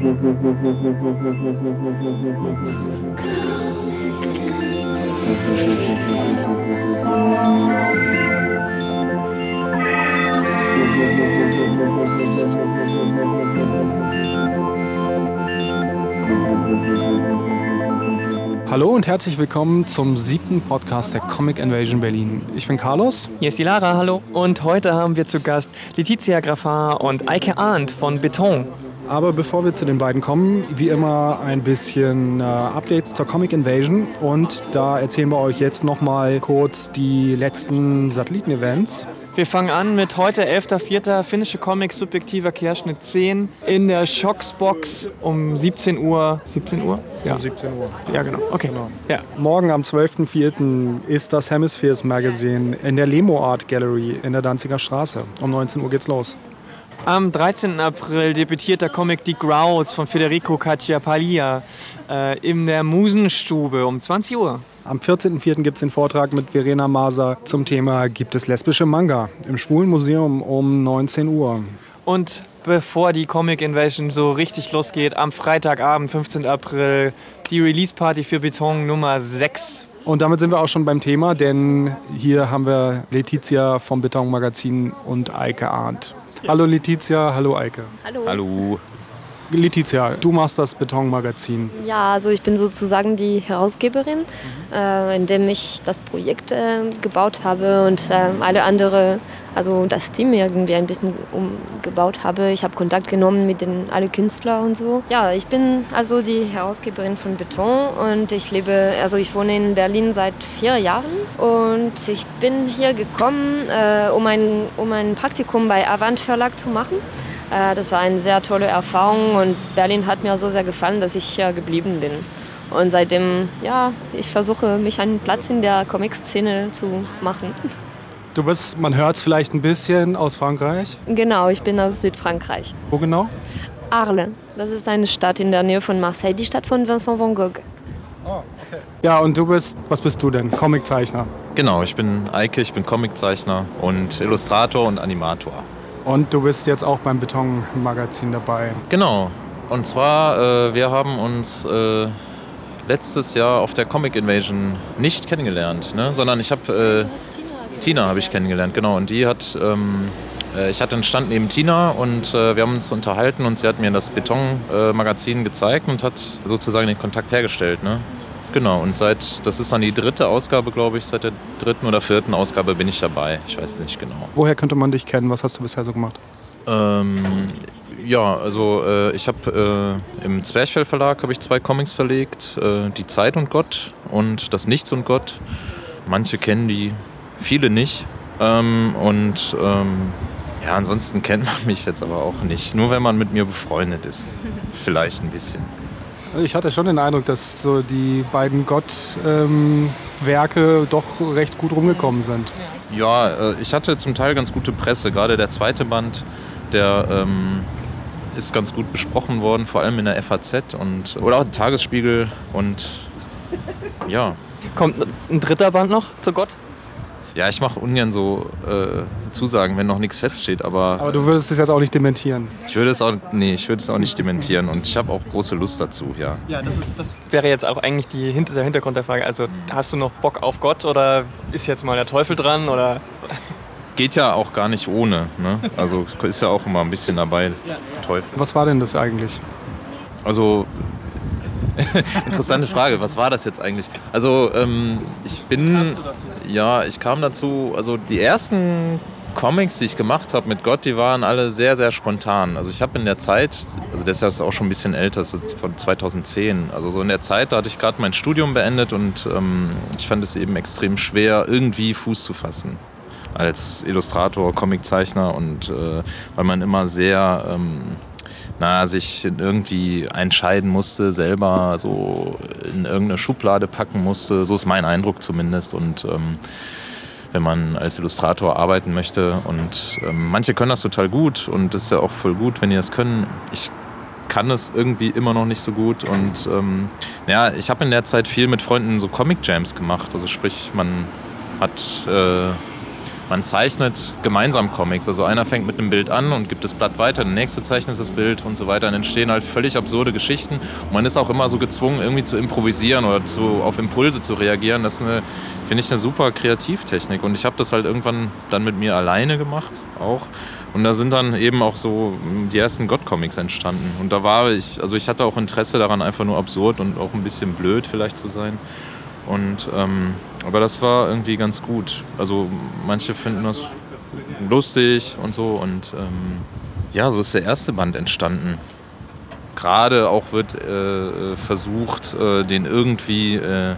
Hallo und herzlich willkommen zum siebten Podcast der Comic Invasion Berlin. Ich bin Carlos. Hier ist die Lara, hallo. Und heute haben wir zu Gast Letizia Graffar und Eike Arndt von Beton. Aber bevor wir zu den beiden kommen, wie immer ein bisschen äh, Updates zur Comic Invasion. Und da erzählen wir euch jetzt nochmal kurz die letzten Satelliten-Events. Wir fangen an mit heute 11.04. finnische Comics subjektiver Querschnitt 10 in der Shocksbox um 17 Uhr. 17 Uhr? Ja, um 17 Uhr. Ja, genau. Okay. Genau. Ja. Morgen am 12.04. ist das Hemispheres Magazine in der Lemo Art Gallery in der Danziger Straße. Um 19 Uhr geht's los. Am 13. April debütiert der Comic Die Growls von Federico Cacciapaglia äh, in der Musenstube um 20 Uhr. Am 14.04. gibt es den Vortrag mit Verena Maser zum Thema Gibt es lesbische Manga im Schwulen Museum um 19 Uhr. Und bevor die Comic Invasion so richtig losgeht, am Freitagabend, 15. April, die Release Party für Beton Nummer 6. Und damit sind wir auch schon beim Thema, denn hier haben wir Letizia vom Beton Magazin und Eike Arndt. Hallo Letizia, hallo Eike. Hallo. Hallo. Letizia, du machst das Betonmagazin. Ja, also ich bin sozusagen die Herausgeberin, mhm. äh, indem ich das Projekt äh, gebaut habe und äh, alle andere, also das Team irgendwie ein bisschen umgebaut habe. Ich habe Kontakt genommen mit den alle Künstler und so. Ja, ich bin also die Herausgeberin von Beton und ich lebe, also ich wohne in Berlin seit vier Jahren und ich bin hier gekommen, äh, um ein, um ein Praktikum bei Avant Verlag zu machen. Äh, das war eine sehr tolle Erfahrung und Berlin hat mir so sehr gefallen, dass ich hier geblieben bin. Und seitdem, ja, ich versuche mich einen Platz in der Comic-Szene zu machen. Du bist, man hört es vielleicht ein bisschen aus Frankreich? Genau, ich bin aus Südfrankreich. Wo genau? Arles. Das ist eine Stadt in der Nähe von Marseille, die Stadt von Vincent van Gogh. Oh, okay. Ja, und du bist, was bist du denn? Comiczeichner? Genau, ich bin Eike, ich bin Comiczeichner und Illustrator und Animator. Und du bist jetzt auch beim Betonmagazin dabei. Genau. Und zwar, äh, wir haben uns äh, letztes Jahr auf der Comic Invasion nicht kennengelernt, ne? sondern ich habe äh, Tina, Tina habe ich kennengelernt, genau. Und die hat, ähm, äh, ich hatte einen Stand neben Tina und äh, wir haben uns unterhalten und sie hat mir das Betonmagazin gezeigt und hat sozusagen den Kontakt hergestellt. Ne? Genau, und seit, das ist dann die dritte Ausgabe, glaube ich, seit der dritten oder vierten Ausgabe bin ich dabei. Ich weiß es nicht genau. Woher könnte man dich kennen? Was hast du bisher so gemacht? Ähm, ja, also äh, ich habe äh, im Zwerchfell Verlag habe ich zwei Comics verlegt, äh, Die Zeit und Gott und Das Nichts und Gott. Manche kennen die, viele nicht. Ähm, und ähm, ja, ansonsten kennt man mich jetzt aber auch nicht. Nur wenn man mit mir befreundet ist. Vielleicht ein bisschen. Ich hatte schon den Eindruck, dass so die beiden Gott-Werke ähm, doch recht gut rumgekommen sind. Ja, äh, ich hatte zum Teil ganz gute Presse. Gerade der zweite Band, der ähm, ist ganz gut besprochen worden, vor allem in der FAZ und, oder auch im Tagesspiegel. Und ja. Kommt ein dritter Band noch zu Gott? Ja, ich mache ungern so äh, Zusagen, wenn noch nichts feststeht, aber. Aber du würdest es jetzt auch nicht dementieren. Ich würde es auch, nee, ich würde es auch nicht dementieren und ich habe auch große Lust dazu, ja. Ja, das, ist, das wäre jetzt auch eigentlich die, der Hintergrund der Frage. Also hast du noch Bock auf Gott oder ist jetzt mal der Teufel dran oder? Geht ja auch gar nicht ohne. Ne? Also ist ja auch immer ein bisschen dabei. Teufel. Was war denn das eigentlich? Also Interessante Frage, was war das jetzt eigentlich? Also ähm, ich bin, ja, ich kam dazu, also die ersten Comics, die ich gemacht habe mit Gott, die waren alle sehr, sehr spontan. Also ich habe in der Zeit, also deshalb ist auch schon ein bisschen älter, so von 2010, also so in der Zeit, da hatte ich gerade mein Studium beendet und ähm, ich fand es eben extrem schwer, irgendwie Fuß zu fassen als Illustrator, Comiczeichner und äh, weil man immer sehr... Ähm, na, sich irgendwie entscheiden musste, selber so in irgendeine Schublade packen musste. So ist mein Eindruck zumindest. Und ähm, wenn man als Illustrator arbeiten möchte. Und ähm, manche können das total gut und das ist ja auch voll gut, wenn die das können. Ich kann es irgendwie immer noch nicht so gut. Und ähm, ja, ich habe in der Zeit viel mit Freunden so Comic Jams gemacht. Also sprich, man hat äh, man zeichnet gemeinsam Comics. Also einer fängt mit einem Bild an und gibt das Blatt weiter, der nächste zeichnet das Bild und so weiter. Dann entstehen halt völlig absurde Geschichten. Und man ist auch immer so gezwungen, irgendwie zu improvisieren oder zu, auf Impulse zu reagieren. Das finde ich, eine super Kreativtechnik. Und ich habe das halt irgendwann dann mit mir alleine gemacht auch. Und da sind dann eben auch so die ersten God-Comics entstanden. Und da war ich, also ich hatte auch Interesse daran, einfach nur absurd und auch ein bisschen blöd vielleicht zu sein. Und, ähm, aber das war irgendwie ganz gut. Also manche finden das lustig und so. Und ähm, ja, so ist der erste Band entstanden. Gerade auch wird äh, versucht, äh, den irgendwie äh,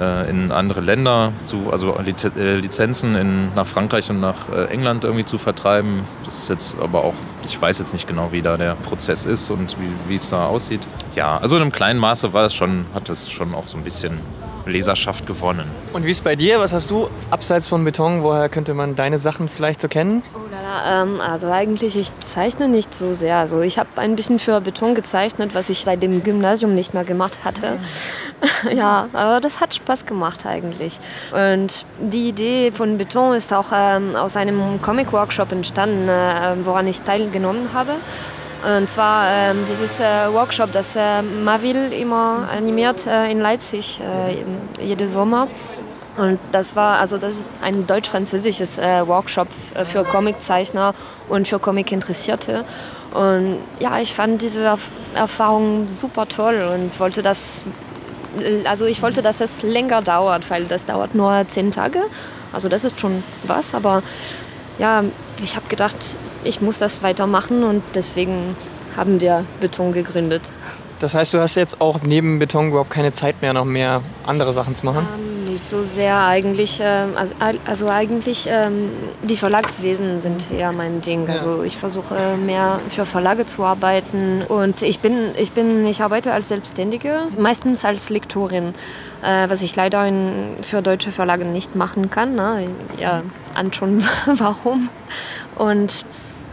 äh, in andere Länder, zu, also äh, Lizenzen in, nach Frankreich und nach äh, England irgendwie zu vertreiben. Das ist jetzt aber auch, ich weiß jetzt nicht genau, wie da der Prozess ist und wie, wie es da aussieht. Ja, also in einem kleinen Maße war das schon, hat das schon auch so ein bisschen Leserschaft gewonnen. Und wie ist bei dir? Was hast du abseits von Beton? Woher könnte man deine Sachen vielleicht so kennen? Oh lala, ähm, also eigentlich, ich zeichne nicht so sehr. Also ich habe ein bisschen für Beton gezeichnet, was ich seit dem Gymnasium nicht mehr gemacht hatte. ja, aber das hat Spaß gemacht eigentlich. Und die Idee von Beton ist auch ähm, aus einem Comic-Workshop entstanden, äh, woran ich teilgenommen habe. Und zwar ähm, dieses äh, Workshop, das äh, Mavil immer animiert äh, in Leipzig äh, jeden Sommer. Und das war, also das ist ein deutsch-französisches äh, Workshop äh, für Comiczeichner und für Comic-Interessierte. Und ja, ich fand diese Erf Erfahrung super toll und wollte das, also ich wollte, dass es länger dauert, weil das dauert nur zehn Tage. Also das ist schon was, aber ja, ich habe gedacht, ich muss das weitermachen und deswegen haben wir Beton gegründet. Das heißt, du hast jetzt auch neben Beton überhaupt keine Zeit mehr, noch mehr andere Sachen zu machen? Ähm, nicht so sehr eigentlich. Äh, also, also, eigentlich ähm, die Verlagswesen sind eher mein Ding. Ja. Also ich versuche mehr für Verlage zu arbeiten und ich bin, ich bin, ich arbeite als Selbstständige, meistens als Lektorin, äh, was ich leider in, für deutsche Verlage nicht machen kann. Ne? Ja, an schon warum. Und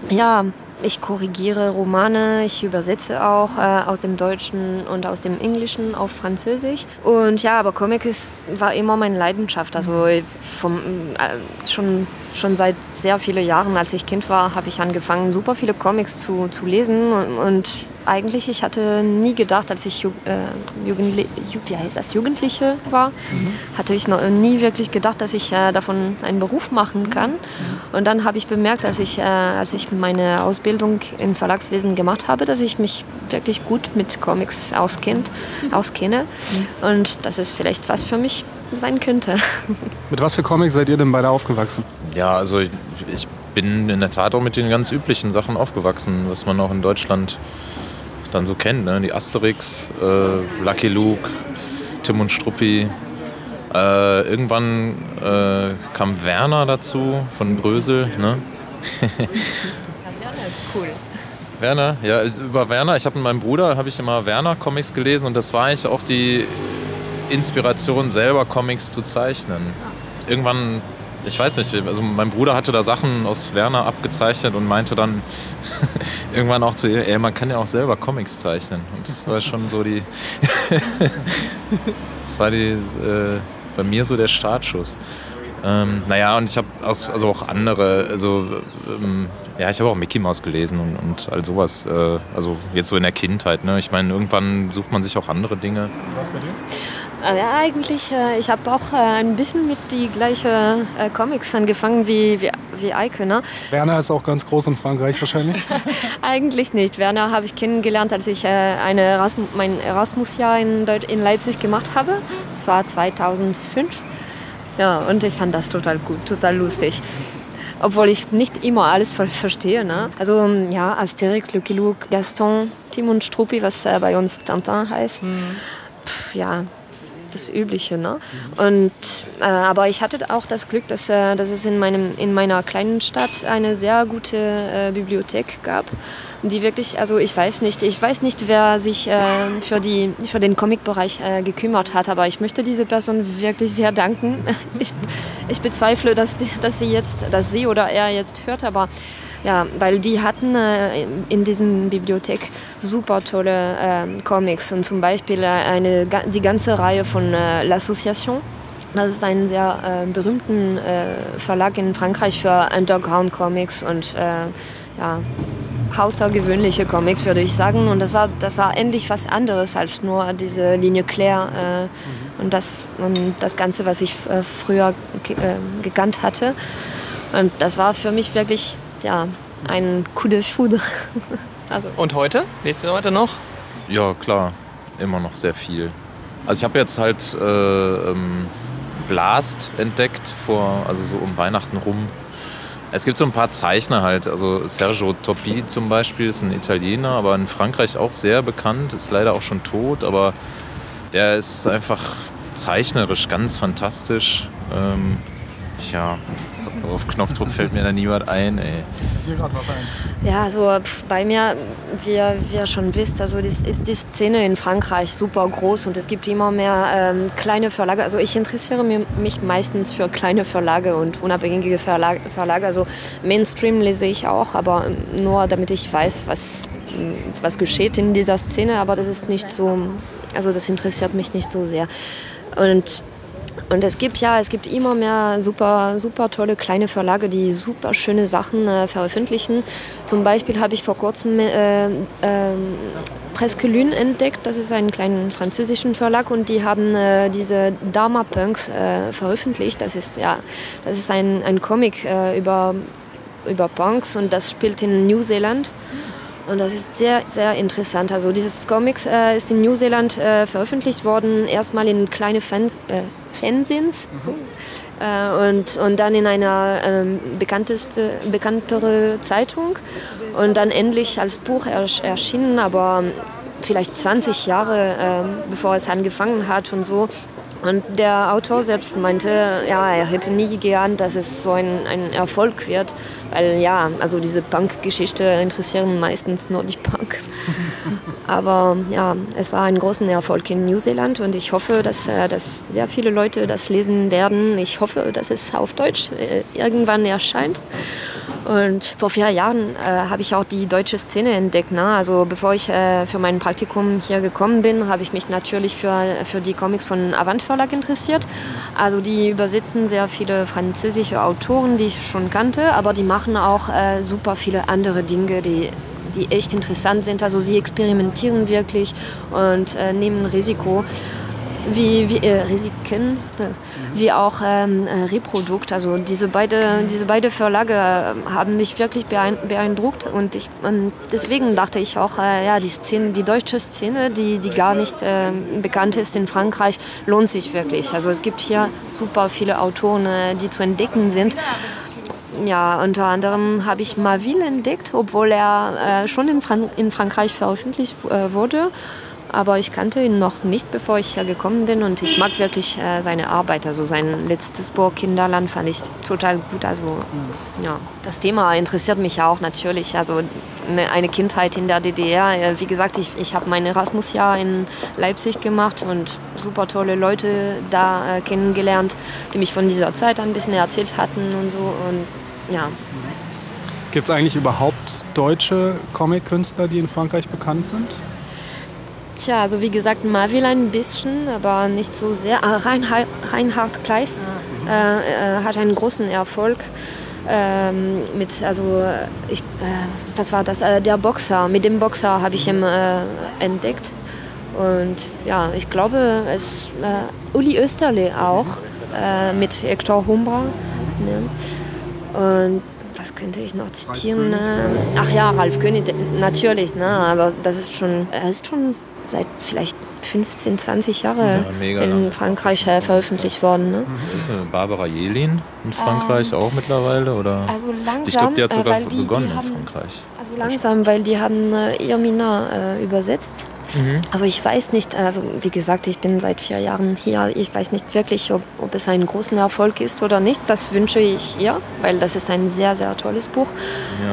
ja, ich korrigiere Romane, ich übersetze auch äh, aus dem Deutschen und aus dem Englischen auf Französisch. Und ja, aber Comic war immer meine Leidenschaft. Also vom, äh, schon, schon seit sehr vielen Jahren, als ich Kind war, habe ich angefangen, super viele Comics zu, zu lesen. Und, und eigentlich, ich hatte nie gedacht, als ich Ju äh, Jugendli wie heißt das, Jugendliche war, mhm. hatte ich noch nie wirklich gedacht, dass ich äh, davon einen Beruf machen kann. Mhm. Und dann habe ich bemerkt, dass ich, äh, als ich meine Ausbildung im Verlagswesen gemacht habe, dass ich mich wirklich gut mit Comics auskennt, mhm. auskenne und dass es vielleicht was für mich sein könnte. Mit was für Comics seid ihr denn beide aufgewachsen? Ja, also ich, ich bin in der Tat auch mit den ganz üblichen Sachen aufgewachsen, was man auch in Deutschland dann so kennt. Ne? Die Asterix, äh, Lucky Luke, Tim und Struppi. Äh, irgendwann äh, kam Werner dazu von Brösel. Ne? Werner ist cool. Werner, ja, über Werner. Ich habe mit meinem Bruder habe ich immer Werner Comics gelesen und das war eigentlich auch die Inspiration, selber Comics zu zeichnen. Irgendwann ich weiß nicht, also mein Bruder hatte da Sachen aus Werner abgezeichnet und meinte dann irgendwann auch zu ihr, ey, man kann ja auch selber Comics zeichnen. Und das war schon so die, das war die, äh, bei mir so der Startschuss. Ähm, naja, und ich habe also auch andere, also ähm, ja, ich habe auch Mickey Mouse gelesen und, und all sowas. Äh, also jetzt so in der Kindheit. Ne? Ich meine, irgendwann sucht man sich auch andere Dinge. Was bei dir? Äh, ja, eigentlich, äh, ich habe auch äh, ein bisschen mit die gleichen Comics angefangen wie, wie, wie Eike. Ne? Werner ist auch ganz groß in Frankreich wahrscheinlich? eigentlich nicht. Werner habe ich kennengelernt, als ich eine Erasmus, mein Erasmus-Jahr in, in Leipzig gemacht habe. Das war 2005. Ja, und ich fand das total gut, total lustig obwohl ich nicht immer alles verstehe. Ne? Also ja, Asterix, Lucky Luke, Gaston, Tim und Struppi, was äh, bei uns Tintin heißt. Mhm. Pff, ja, das Übliche. Ne? Und, äh, aber ich hatte auch das Glück, dass, äh, dass es in, meinem, in meiner kleinen Stadt eine sehr gute äh, Bibliothek gab, die wirklich, also ich weiß nicht, ich weiß nicht, wer sich äh, für, die, für den Comic-Bereich äh, gekümmert hat, aber ich möchte diese Person wirklich sehr danken. Ich, ich bezweifle, dass, dass sie jetzt, dass sie oder er jetzt hört, aber ja, weil die hatten äh, in diesem Bibliothek super tolle äh, Comics und zum Beispiel äh, eine, die ganze Reihe von äh, L'Association Das ist ein sehr äh, berühmten äh, Verlag in Frankreich für Underground Comics und äh, ja, außergewöhnliche Comics, würde ich sagen. Und das war, das war endlich was anderes als nur diese Linie Claire äh, mhm. und, das, und das Ganze, was ich äh, früher äh, gekannt hatte. Und das war für mich wirklich ja, ein Coup de foudre. also. Und heute? Lest du heute noch? Ja, klar. Immer noch sehr viel. Also ich habe jetzt halt äh, ähm, Blast entdeckt, vor, also so um Weihnachten rum. Es gibt so ein paar Zeichner halt. Also Sergio Toppi zum Beispiel ist ein Italiener, aber in Frankreich auch sehr bekannt, ist leider auch schon tot, aber der ist einfach zeichnerisch ganz fantastisch. Ähm, ja, auf Knopfdruck fällt mir da niemand ein. Ey. Hier gerade was ein. Ja, also bei mir, wie, wie ihr schon wisst, also das ist die Szene in Frankreich super groß und es gibt immer mehr ähm, kleine Verlage. Also ich interessiere mich meistens für kleine Verlage und unabhängige Verlage. Verlage. Also Mainstream lese ich auch, aber nur damit ich weiß, was, was geschieht in dieser Szene. Aber das ist nicht so, also das interessiert mich nicht so sehr. Und und es gibt ja, es gibt immer mehr super, super tolle kleine Verlage, die super schöne Sachen äh, veröffentlichen. Zum Beispiel habe ich vor kurzem äh, äh, Presque Lune entdeckt. Das ist ein kleiner französischen Verlag und die haben äh, diese Dharma Punks äh, veröffentlicht. Das ist ja, das ist ein, ein Comic äh, über über Punks und das spielt in New Zealand. Und das ist sehr, sehr interessant. Also dieses Comics äh, ist in New Zealand äh, veröffentlicht worden, erstmal in kleine Fans, äh, Fanzines mhm. so. Äh, und, und dann in einer ähm, bekannteste, bekanntere Zeitung und dann endlich als Buch erschienen, aber vielleicht 20 Jahre ähm, bevor es angefangen hat und so. Und der Autor selbst meinte, ja, er hätte nie geahnt, dass es so ein, ein Erfolg wird, weil ja, also diese Punk-Geschichte interessieren meistens nur die Punks. Aber ja, es war ein großer Erfolg in New Zealand und ich hoffe, dass, äh, dass sehr viele Leute das lesen werden. Ich hoffe, dass es auf Deutsch äh, irgendwann erscheint. Und vor vier Jahren äh, habe ich auch die deutsche Szene entdeckt. Ne? Also bevor ich äh, für mein Praktikum hier gekommen bin, habe ich mich natürlich für, für die Comics von Avant Verlag interessiert. Also die übersetzen sehr viele französische Autoren, die ich schon kannte, aber die machen auch äh, super viele andere Dinge, die die echt interessant sind. Also sie experimentieren wirklich und äh, nehmen Risiko wie, wie äh, Risiken, äh, wie auch ähm, äh, Reprodukt. Also diese beide, diese beide Verlage äh, haben mich wirklich beeindruckt und, ich, und deswegen dachte ich auch, äh, ja, die Szene, die deutsche Szene, die, die gar nicht äh, bekannt ist in Frankreich, lohnt sich wirklich. Also es gibt hier super viele Autoren, die zu entdecken sind. Ja, unter anderem habe ich Maville entdeckt, obwohl er schon in, Fran in Frankreich veröffentlicht wurde aber ich kannte ihn noch nicht, bevor ich hier gekommen bin und ich mag wirklich äh, seine Arbeit. Also sein letztes Buch Kinderland fand ich total gut. Also ja, das Thema interessiert mich auch natürlich. Also eine, eine Kindheit in der DDR. Äh, wie gesagt, ich, ich habe mein Erasmus-Jahr in Leipzig gemacht und super tolle Leute da äh, kennengelernt, die mich von dieser Zeit ein bisschen erzählt hatten und so. Und ja. Gibt es eigentlich überhaupt deutsche Comic-Künstler, die in Frankreich bekannt sind? Tja, also wie gesagt, Marvil ein bisschen, aber nicht so sehr. Ah, Reinhard, Reinhard Kleist äh, äh, hat einen großen Erfolg. Ähm, mit, also, ich, äh, was war das? Äh, der Boxer. Mit dem Boxer habe ich ihn äh, entdeckt. Und ja, ich glaube, es äh, Uli Österle auch mit Hector Humbra. Ne? Und was könnte ich noch zitieren? Ach ja, Ralf König, natürlich, ne? aber das ist schon, er ist schon seit vielleicht 15, 20 Jahre ja, in Frankreich äh, veröffentlicht worden. Ne? Ist eine Barbara Jelin in Frankreich ähm, auch mittlerweile? Oder? Also langsam, ich glaube, die hat sogar die, begonnen die haben, in Frankreich. Also langsam, weil die haben äh, Irmina äh, übersetzt Mhm. Also ich weiß nicht, also wie gesagt, ich bin seit vier Jahren hier. Ich weiß nicht wirklich, ob, ob es ein großer Erfolg ist oder nicht. Das wünsche ich ihr, weil das ist ein sehr, sehr tolles Buch.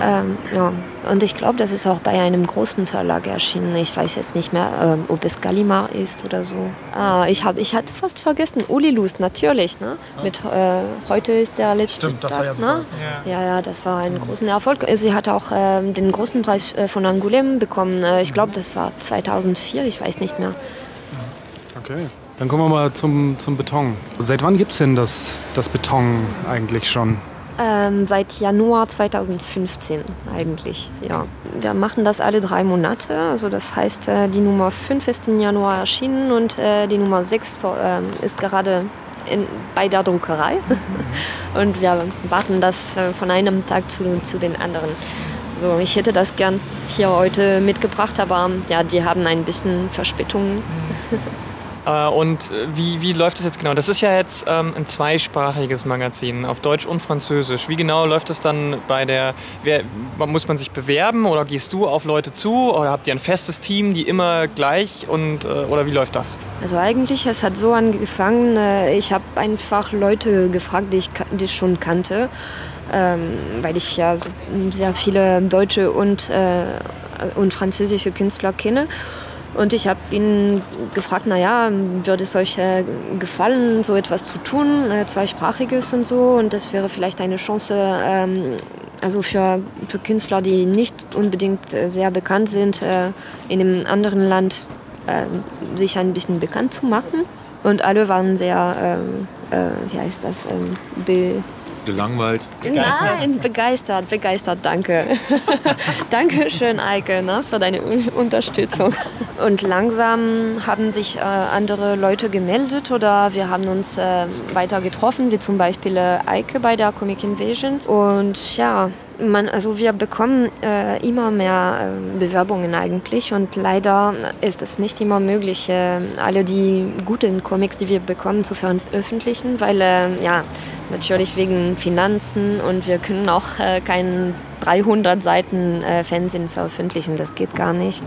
Ja. Ähm, ja. Und ich glaube, das ist auch bei einem großen Verlag erschienen. Ich weiß jetzt nicht mehr, ähm, ob es Gallimard ist oder so. Ah, ich, hab, ich hatte fast vergessen, Ulilus, natürlich. Ne? Mit, äh, heute ist der letzte Stimmt, das Tag, war ja super. Ne? Ja. ja, ja, das war ein großer Erfolg. Sie hat auch ähm, den großen Preis äh, von Angoulême bekommen. Äh, ich glaube, das war 2000 2004, ich weiß nicht mehr. Okay. Dann kommen wir mal zum, zum Beton. Seit wann gibt es denn das, das Beton eigentlich schon? Ähm, seit Januar 2015 eigentlich, ja. Wir machen das alle drei Monate. Also das heißt, äh, die Nummer 5 ist im Januar erschienen und äh, die Nummer 6 vor, äh, ist gerade in, bei der Druckerei. und wir warten das äh, von einem Tag zu, zu den anderen. Also ich hätte das gern hier heute mitgebracht, aber ja, die haben ein bisschen Verspätung. Äh, und wie, wie läuft das jetzt genau? Das ist ja jetzt ähm, ein zweisprachiges Magazin auf Deutsch und Französisch. Wie genau läuft das dann bei der, wer, muss man sich bewerben oder gehst du auf Leute zu oder habt ihr ein festes Team, die immer gleich und äh, oder wie läuft das? Also eigentlich, es hat so angefangen, äh, ich habe einfach Leute gefragt, die ich, die ich schon kannte, weil ich ja so sehr viele deutsche und, äh, und französische Künstler kenne. Und ich habe ihn gefragt, naja, würde es euch äh, gefallen, so etwas zu tun, äh, zweisprachiges und so. Und das wäre vielleicht eine Chance, ähm, also für, für Künstler, die nicht unbedingt äh, sehr bekannt sind, äh, in einem anderen Land äh, sich ein bisschen bekannt zu machen. Und alle waren sehr, ähm, äh, wie heißt das, ähm, be Gelangweilt. Begeistert. Nein, begeistert, begeistert, danke. Dankeschön, Eike, ne, für deine Unterstützung. Und langsam haben sich äh, andere Leute gemeldet oder wir haben uns äh, weiter getroffen, wie zum Beispiel äh, Eike bei der Comic Invasion. Und ja, man, also wir bekommen äh, immer mehr äh, Bewerbungen eigentlich und leider ist es nicht immer möglich, äh, alle die guten Comics, die wir bekommen, zu veröffentlichen, weil äh, ja natürlich wegen Finanzen und wir können auch äh, keinen 300 Seiten äh, Fernsehen veröffentlichen, das geht gar nicht.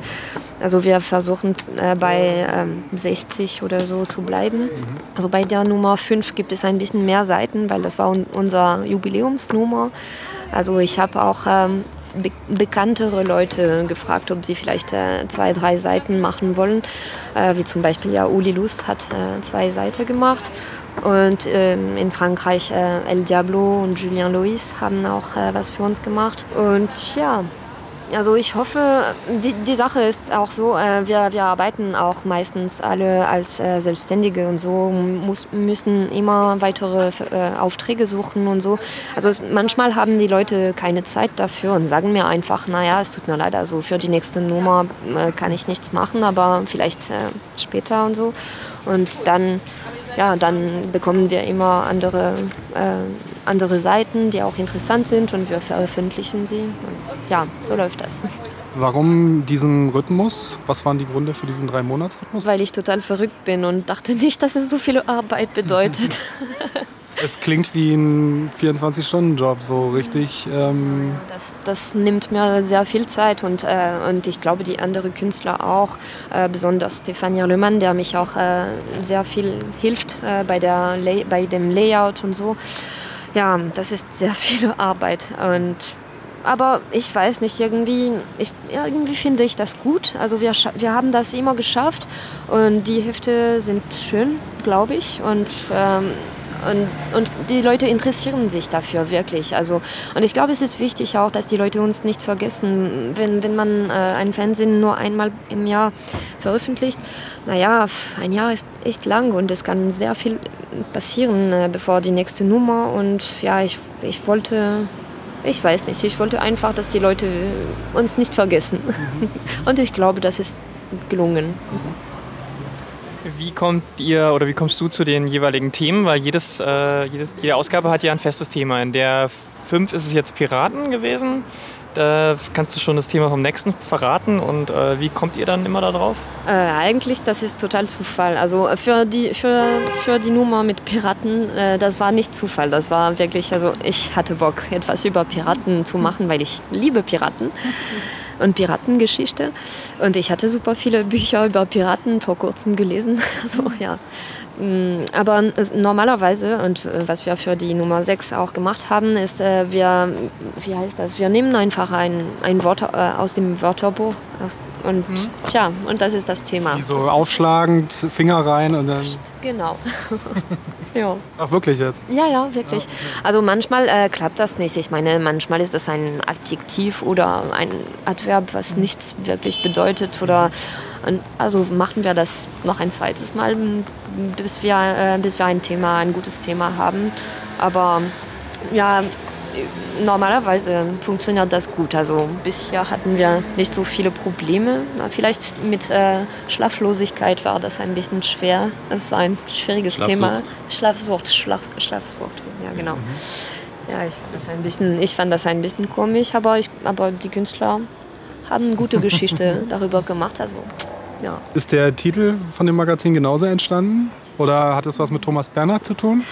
Also wir versuchen bei 60 ähm, oder so zu bleiben. Also bei der Nummer 5 gibt es ein bisschen mehr Seiten, weil das war unser Jubiläumsnummer. Also ich habe auch ähm, be bekanntere Leute gefragt, ob sie vielleicht äh, zwei, drei Seiten machen wollen. Äh, wie zum Beispiel ja Uli Lust hat äh, zwei Seiten gemacht. Und ähm, in Frankreich äh, El Diablo und Julien Louis haben auch äh, was für uns gemacht. Und ja, also ich hoffe, die, die Sache ist auch so, äh, wir, wir arbeiten auch meistens alle als äh, Selbstständige und so, muss, müssen immer weitere äh, Aufträge suchen und so. Also es, manchmal haben die Leute keine Zeit dafür und sagen mir einfach, naja, es tut mir leid, also für die nächste Nummer äh, kann ich nichts machen, aber vielleicht äh, später und so. Und dann ja, dann bekommen wir immer andere, äh, andere Seiten, die auch interessant sind und wir veröffentlichen sie. Und ja, so läuft das. Warum diesen Rhythmus? Was waren die Gründe für diesen Drei-Monats-Rhythmus? Weil ich total verrückt bin und dachte nicht, dass es so viel Arbeit bedeutet. Es klingt wie ein 24-Stunden-Job, so richtig. Ähm das, das, nimmt mir sehr viel Zeit und, äh, und ich glaube, die anderen Künstler auch, äh, besonders Stefania Lehmann, der mich auch äh, sehr viel hilft äh, bei, der bei dem Layout und so. Ja, das ist sehr viel Arbeit und aber ich weiß nicht, irgendwie, ich, irgendwie finde ich das gut. Also wir, wir haben das immer geschafft und die Hefte sind schön, glaube ich. Und ähm, und, und die Leute interessieren sich dafür wirklich. Also, und ich glaube, es ist wichtig auch, dass die Leute uns nicht vergessen, wenn, wenn man äh, ein Fernsehen nur einmal im Jahr veröffentlicht. Naja, ein Jahr ist echt lang und es kann sehr viel passieren, äh, bevor die nächste Nummer. Und ja, ich, ich wollte ich weiß nicht. Ich wollte einfach, dass die Leute uns nicht vergessen. Mhm. Und ich glaube, das ist gelungen. Wie kommt ihr oder wie kommst du zu den jeweiligen Themen? Weil jedes, äh, jedes, jede Ausgabe hat ja ein festes Thema. In der 5 ist es jetzt Piraten gewesen. Da kannst du schon das Thema vom nächsten verraten und äh, wie kommt ihr dann immer da drauf? Äh, eigentlich, das ist total Zufall. Also für die, für, für die Nummer mit Piraten, äh, das war nicht Zufall. Das war wirklich, also ich hatte Bock, etwas über Piraten zu machen, weil ich liebe Piraten und Piratengeschichte. Und ich hatte super viele Bücher über Piraten vor kurzem gelesen. Also ja. Mm, aber normalerweise, und äh, was wir für die Nummer 6 auch gemacht haben, ist, äh, wir, wie heißt das, wir nehmen einfach ein, ein Wort äh, aus dem Wörterbuch und mhm. tja, und das ist das Thema. So aufschlagend, Finger rein und dann... Genau. ja. Ach, wirklich jetzt? Ja, ja, wirklich. Also manchmal äh, klappt das nicht. Ich meine, manchmal ist das ein Adjektiv oder ein Adverb, was nichts wirklich bedeutet oder also machen wir das noch ein zweites Mal, bis wir, äh, bis wir ein Thema, ein gutes Thema haben. Aber ja, normalerweise funktioniert das gut. Also bisher hatten wir nicht so viele Probleme. Vielleicht mit äh, Schlaflosigkeit war das ein bisschen schwer. Es war ein schwieriges Schlafsucht. Thema. Schlafsucht, Schlaf, Schlafsucht, ja genau. Mhm. Ja, ich fand, das ein bisschen, ich fand das ein bisschen komisch, aber, ich, aber die Künstler haben eine gute Geschichte darüber gemacht. Also, ja. Ist der Titel von dem Magazin genauso entstanden? Oder hat es was mit Thomas Bernhard zu tun?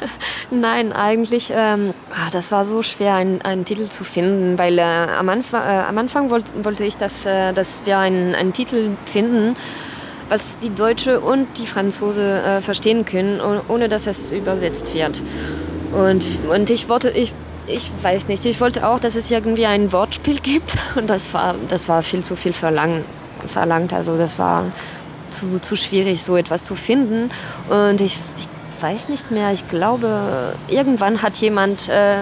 Nein, eigentlich, ähm, ah, das war so schwer, einen, einen Titel zu finden, weil äh, am Anfang, äh, am Anfang wollt, wollte ich, dass, äh, dass wir einen, einen Titel finden, was die Deutsche und die Franzose äh, verstehen können, oh- ohne dass es übersetzt wird. Und, und ich wollte, ich, ich weiß nicht, ich wollte auch, dass es irgendwie ein Wortspiel gibt und das war, das war viel zu viel verlangt. verlangt. Also das war zu, zu schwierig, so etwas zu finden. Und ich, ich weiß nicht mehr, ich glaube, irgendwann hat jemand äh,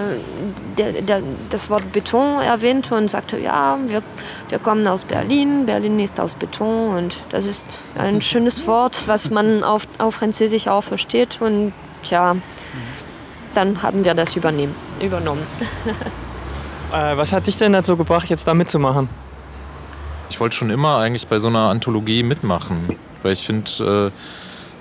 der, der, das Wort Beton erwähnt und sagte, ja, wir, wir kommen aus Berlin, Berlin ist aus Beton und das ist ein schönes Wort, was man auf, auf Französisch auch versteht. Und tja, dann haben wir das übernehmen, übernommen. Äh, was hat dich denn dazu gebracht, jetzt da mitzumachen? Ich wollte schon immer eigentlich bei so einer Anthologie mitmachen, weil ich finde,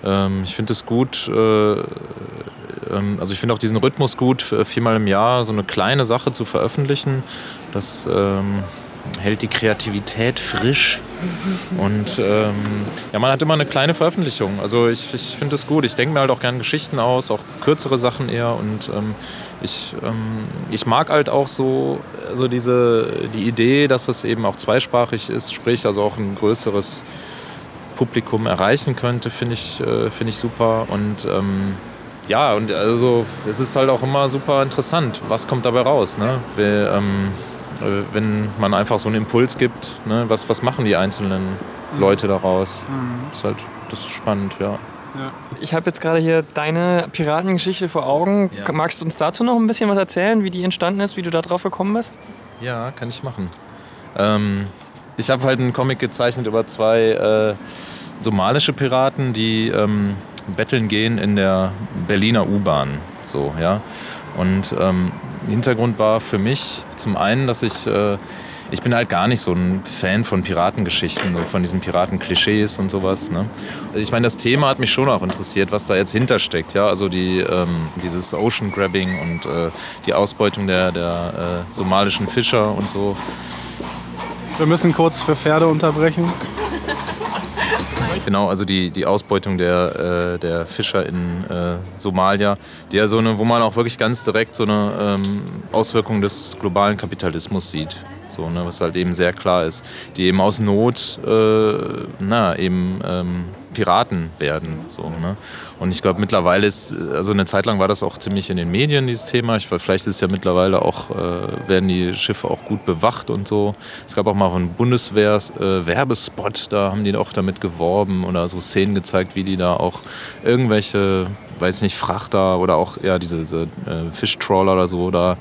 äh, ähm, ich finde es gut, äh, ähm, also ich finde auch diesen Rhythmus gut, äh, viermal im Jahr so eine kleine Sache zu veröffentlichen. Das ähm, hält die Kreativität frisch und ähm, ja, man hat immer eine kleine Veröffentlichung. Also ich, ich finde es gut. Ich denke mir halt auch gerne Geschichten aus, auch kürzere Sachen eher und ähm, ich, ähm, ich mag halt auch so also diese, die Idee, dass es eben auch zweisprachig ist, sprich also auch ein größeres Publikum erreichen könnte, finde ich, äh, finde ich super. Und ähm, ja, und also es ist halt auch immer super interessant, was kommt dabei raus. Ne? Weil, ähm, äh, wenn man einfach so einen Impuls gibt, ne? was, was machen die einzelnen Leute daraus? Das ist halt das ist spannend, ja. Ich habe jetzt gerade hier deine Piratengeschichte vor Augen. Ja. Magst du uns dazu noch ein bisschen was erzählen, wie die entstanden ist, wie du da drauf gekommen bist? Ja, kann ich machen. Ähm, ich habe halt einen Comic gezeichnet über zwei äh, somalische Piraten, die ähm, betteln gehen in der Berliner U-Bahn. So, ja. Und ähm, Hintergrund war für mich zum einen, dass ich äh, ich bin halt gar nicht so ein Fan von Piratengeschichten, von diesen Piratenklischees und sowas. Ne? Ich meine, das Thema hat mich schon auch interessiert, was da jetzt hintersteckt. Ja? Also die, ähm, dieses Ocean Grabbing und äh, die Ausbeutung der, der äh, somalischen Fischer und so. Wir müssen kurz für Pferde unterbrechen. Genau, also die, die Ausbeutung der, äh, der Fischer in äh, Somalia, die ja so eine, wo man auch wirklich ganz direkt so eine ähm, Auswirkung des globalen Kapitalismus sieht. So, ne, was halt eben sehr klar ist. Die eben aus Not äh, na, eben ähm, Piraten werden. So, ne? Und ich glaube, mittlerweile ist, also eine Zeit lang war das auch ziemlich in den Medien, dieses Thema. Ich, vielleicht ist ja mittlerweile auch, äh, werden die Schiffe auch gut bewacht und so. Es gab auch mal von Bundeswehr äh, Werbespot, da haben die auch damit geworben oder so Szenen gezeigt, wie die da auch irgendwelche, weiß ich nicht, Frachter oder auch ja, diese, diese äh, Fischtrawler oder so da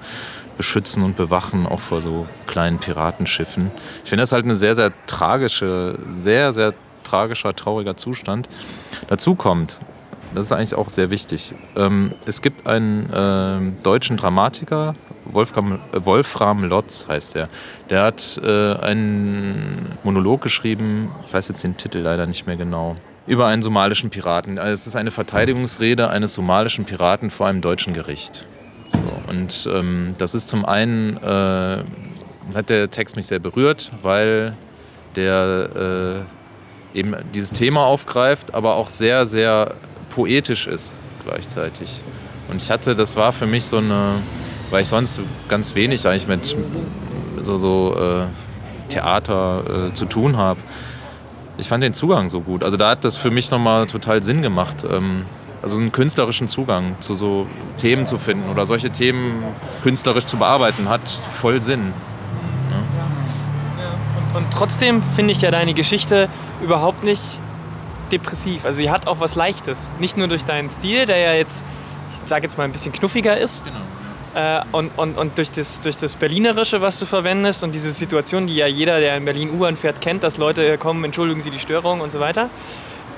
beschützen und bewachen, auch vor so kleinen Piratenschiffen. Ich finde das halt eine sehr, sehr tragische, sehr, sehr tragischer, trauriger Zustand. Dazu kommt, das ist eigentlich auch sehr wichtig, ähm, es gibt einen ähm, deutschen Dramatiker, Wolfram, äh, Wolfram Lotz heißt er. Der hat äh, einen Monolog geschrieben, ich weiß jetzt den Titel leider nicht mehr genau, über einen somalischen Piraten. Also es ist eine Verteidigungsrede eines somalischen Piraten vor einem deutschen Gericht. So, und ähm, das ist zum einen, äh, hat der Text mich sehr berührt, weil der äh, eben dieses Thema aufgreift, aber auch sehr, sehr poetisch ist gleichzeitig. Und ich hatte, das war für mich so eine, weil ich sonst ganz wenig eigentlich mit so, so äh, Theater äh, zu tun habe. Ich fand den Zugang so gut. Also da hat das für mich nochmal total Sinn gemacht. Ähm, also einen künstlerischen Zugang zu so Themen zu finden oder solche Themen künstlerisch zu bearbeiten, hat voll Sinn. Und trotzdem finde ich ja deine Geschichte überhaupt nicht depressiv. Also sie hat auch was Leichtes. Nicht nur durch deinen Stil, der ja jetzt, ich sage jetzt mal, ein bisschen knuffiger ist, Äh, und, und, und durch, das, durch das Berlinerische, was du verwendest und diese Situation, die ja jeder, der in Berlin U-Bahn fährt, kennt, dass Leute kommen, entschuldigen Sie die Störung und so weiter.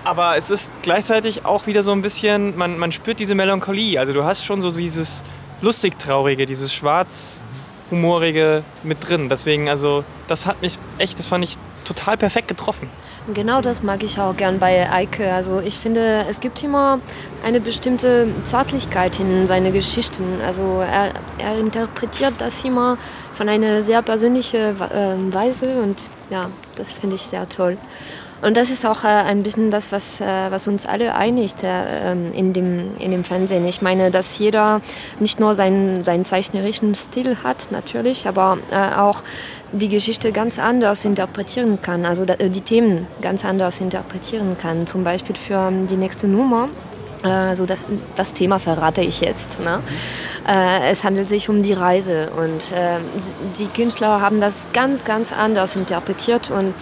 Aber es ist gleichzeitig auch wieder so ein bisschen, man, man spürt diese Melancholie. Also du hast schon so dieses lustig-traurige, dieses schwarz-humorige mit drin. Deswegen, also das hat mich echt, das fand ich total perfekt getroffen. Genau das mag ich auch gern bei Eike. Also ich finde, es gibt immer eine bestimmte Zärtlichkeit in seine Geschichten. Also er, er interpretiert das immer von einer sehr persönlichen äh, Weise und ja, das finde ich sehr toll. Und das ist auch äh, ein bisschen das, was, äh, was uns alle einigt äh, ähm, in, dem, in dem Fernsehen. Ich meine, dass jeder nicht nur seinen, seinen zeichnerischen Stil hat, natürlich, aber auch die Geschichte ganz anders interpretieren kann, also die Themen ganz anders interpretieren kann. Zum Beispiel für ähm, die nächste Nummer. Also das, das Thema verrate ich jetzt. Ne? Es handelt sich um die Reise und äh, die Künstler haben das ganz, ganz anders interpretiert und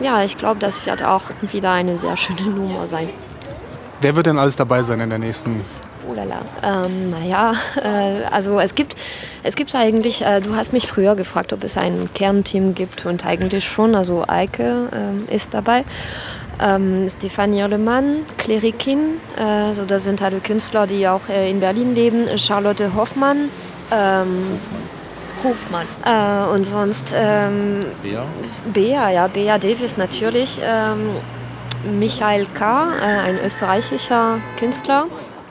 ja, ich glaube, das wird auch wieder eine sehr schöne Nummer sein. Wer wird denn alles dabei sein in der nächsten? Oh lala. Ähm, naja, äh, also es gibt, es gibt eigentlich, äh, du hast mich früher gefragt, ob es ein Kernteam gibt und eigentlich schon, also Eike äh, ist dabei. Ähm, Stefanie Irlemann, Klerikin, äh, so das sind alle Künstler, die auch äh, in Berlin leben. Charlotte Hoffmann, ähm, Hofmann. Äh, und sonst ähm, Bea? Bea, ja, Bea Davis natürlich. Ähm, Michael K., äh, ein österreichischer Künstler.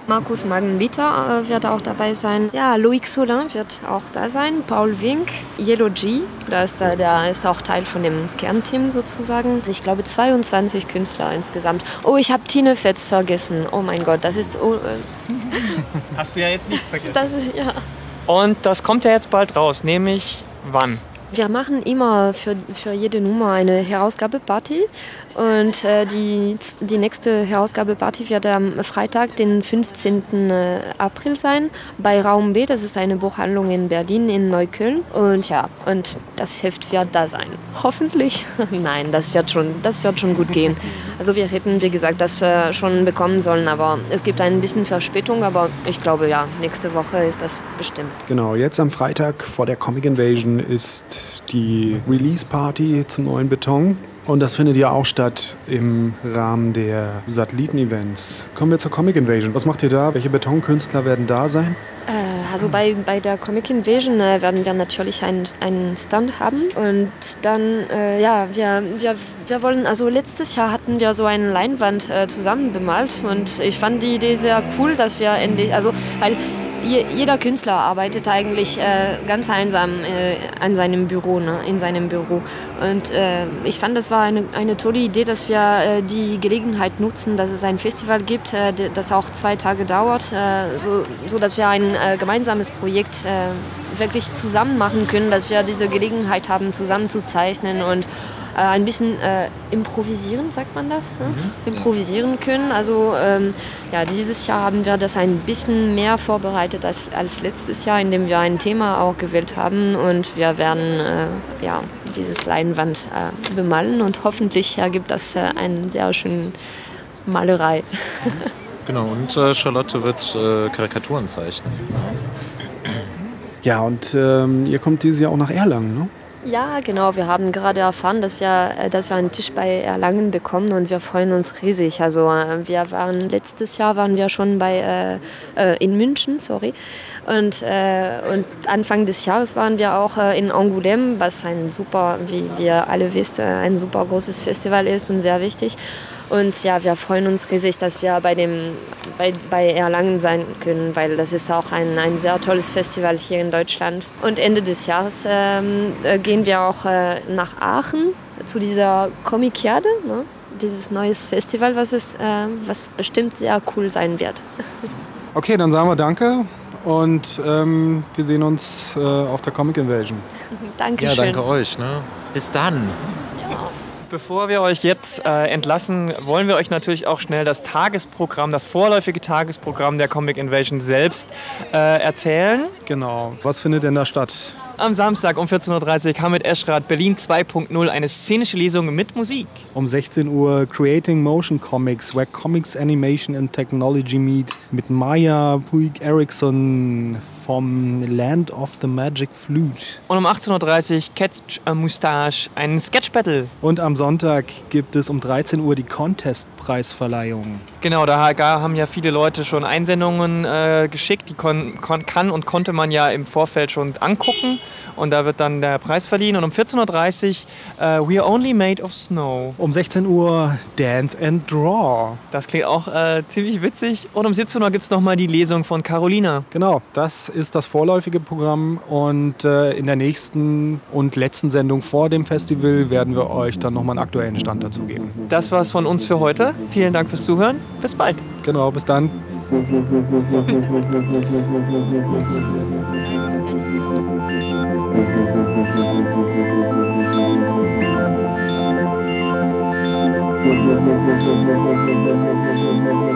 Markus Magenbieter äh, wird auch dabei sein. Ja, Loïc Solin wird auch da sein. Paul Wink, Yellow G, da ist, der, der ist auch Teil von dem Kernteam sozusagen. Ich glaube 22 Künstler insgesamt. Oh, ich habe Tine Fetz vergessen. Oh mein Gott, das ist... Oh, äh, Hast du ja jetzt nicht vergessen. das ist, ja. Und das kommt ja jetzt bald raus, nämlich wann? Wir machen immer für, für jede Nummer eine Herausgabeparty und äh, die, die nächste Herausgabeparty wird am Freitag, den 15. äh, April sein, bei Raum B. Das ist eine Buchhandlung in Berlin, in Neukölln. Und ja, und das Heft wird da sein. Hoffentlich. Nein, das wird, schon, das wird schon gut gehen. Also wir hätten, wie gesagt, das äh, schon bekommen sollen, aber es gibt ein bisschen Verspätung, aber ich glaube ja, nächste Woche ist das bestimmt. Genau, jetzt am Freitag vor der Comic Invasion ist die Release Party zum neuen Beton. Und das findet ja auch statt im Rahmen der Satelliten-Events. Kommen wir zur Comic Invasion. Was macht ihr da? Welche Betonkünstler werden da sein? Äh, also bei, bei der Comic Invasion äh, werden wir natürlich einen, Stand haben und dann, äh, ja, wir, wir, wir wollen, also letztes Jahr hatten wir so eine Leinwand äh, zusammen bemalt und ich fand die Idee sehr cool, dass wir endlich, also, weil je, jeder Künstler arbeitet eigentlich äh, ganz einsam äh, an seinem Büro, ne, in seinem Büro. Und äh, ich fand, das war eine, eine tolle Idee, dass wir äh, die Gelegenheit nutzen, dass es ein Festival gibt, äh, das auch zwei Tage dauert, äh, so, so dass wir ein gemeinsames Projekt wirklich zusammen machen können, dass wir diese Gelegenheit haben, zusammen zu zeichnen und äh, ein bisschen äh, improvisieren, sagt man das? Ne? Improvisieren können. Also ähm, ja, dieses Jahr haben wir das ein bisschen mehr vorbereitet als, als letztes Jahr, indem wir ein Thema auch gewählt haben und wir werden äh, ja, dieses Leinwand äh, bemalen und hoffentlich ergibt das äh, eine sehr schöne Malerei. Genau, und äh, Charlotte wird äh, Karikaturen zeichnen. Ja, und ähm, ihr kommt dieses Jahr auch nach Erlangen, ne? Ja, genau. Wir haben gerade erfahren, dass wir, äh, dass wir einen Tisch bei Erlangen bekommen und wir freuen uns riesig. Also äh, wir waren letztes Jahr waren wir schon bei äh, äh, in München, sorry. Und, äh, und Anfang des Jahres waren wir auch äh, in Angoulême, was ein super, wie wir alle wissen, ein super großes Festival ist und sehr wichtig. Und ja, wir freuen uns riesig, dass wir bei, dem, bei, bei Erlangen sein können, weil das ist auch ein, ein sehr tolles Festival hier in Deutschland. Und Ende des Jahres ähm, äh, gehen wir auch äh, nach Aachen zu dieser Comikiade, ne? dieses neues Festival, was, ist, äh, was bestimmt sehr cool sein wird. Okay, dann sagen wir Danke und ähm, wir sehen uns äh, auf der Comic Invasion. Dankeschön. Ja, danke euch. Ne? Bis dann. Bevor wir euch jetzt äh, entlassen, wollen wir euch natürlich auch schnell das Tagesprogramm, das vorläufige Tagesprogramm der Comic Invasion selbst äh, erzählen. Genau. Was findet denn da statt? Am Samstag um 14.30 Uhr Hamid Eschrat Berlin 2.0 eine szenische Lesung mit Musik. Um 16 Uhr Creating Motion Comics, where Comics, Animation and Technology meet mit Maya Puig Eriksson, vom Land of the Magic Flute. Und um 18.30 Uhr Catch a Moustache, ein Sketch Battle. Und am Sonntag gibt es um 13 Uhr die Contest-Preisverleihung. Genau, da haben ja viele Leute schon Einsendungen äh, geschickt. Die kann und konnte man ja im Vorfeld schon angucken. Und da wird dann der Preis verliehen. Und um 14.30 Uhr uh, We Are Only Made of Snow. Um 16 Uhr Dance and Draw. Das klingt auch äh, ziemlich witzig. Und um 17 Uhr gibt es nochmal die Lesung von Carolina. Genau, das ist das vorläufige Programm. Und äh, in der nächsten und letzten Sendung vor dem Festival werden wir euch dann nochmal einen aktuellen Stand dazu geben. Das war's von uns für heute. Vielen Dank fürs Zuhören. Bis bald. Genau, bis dann.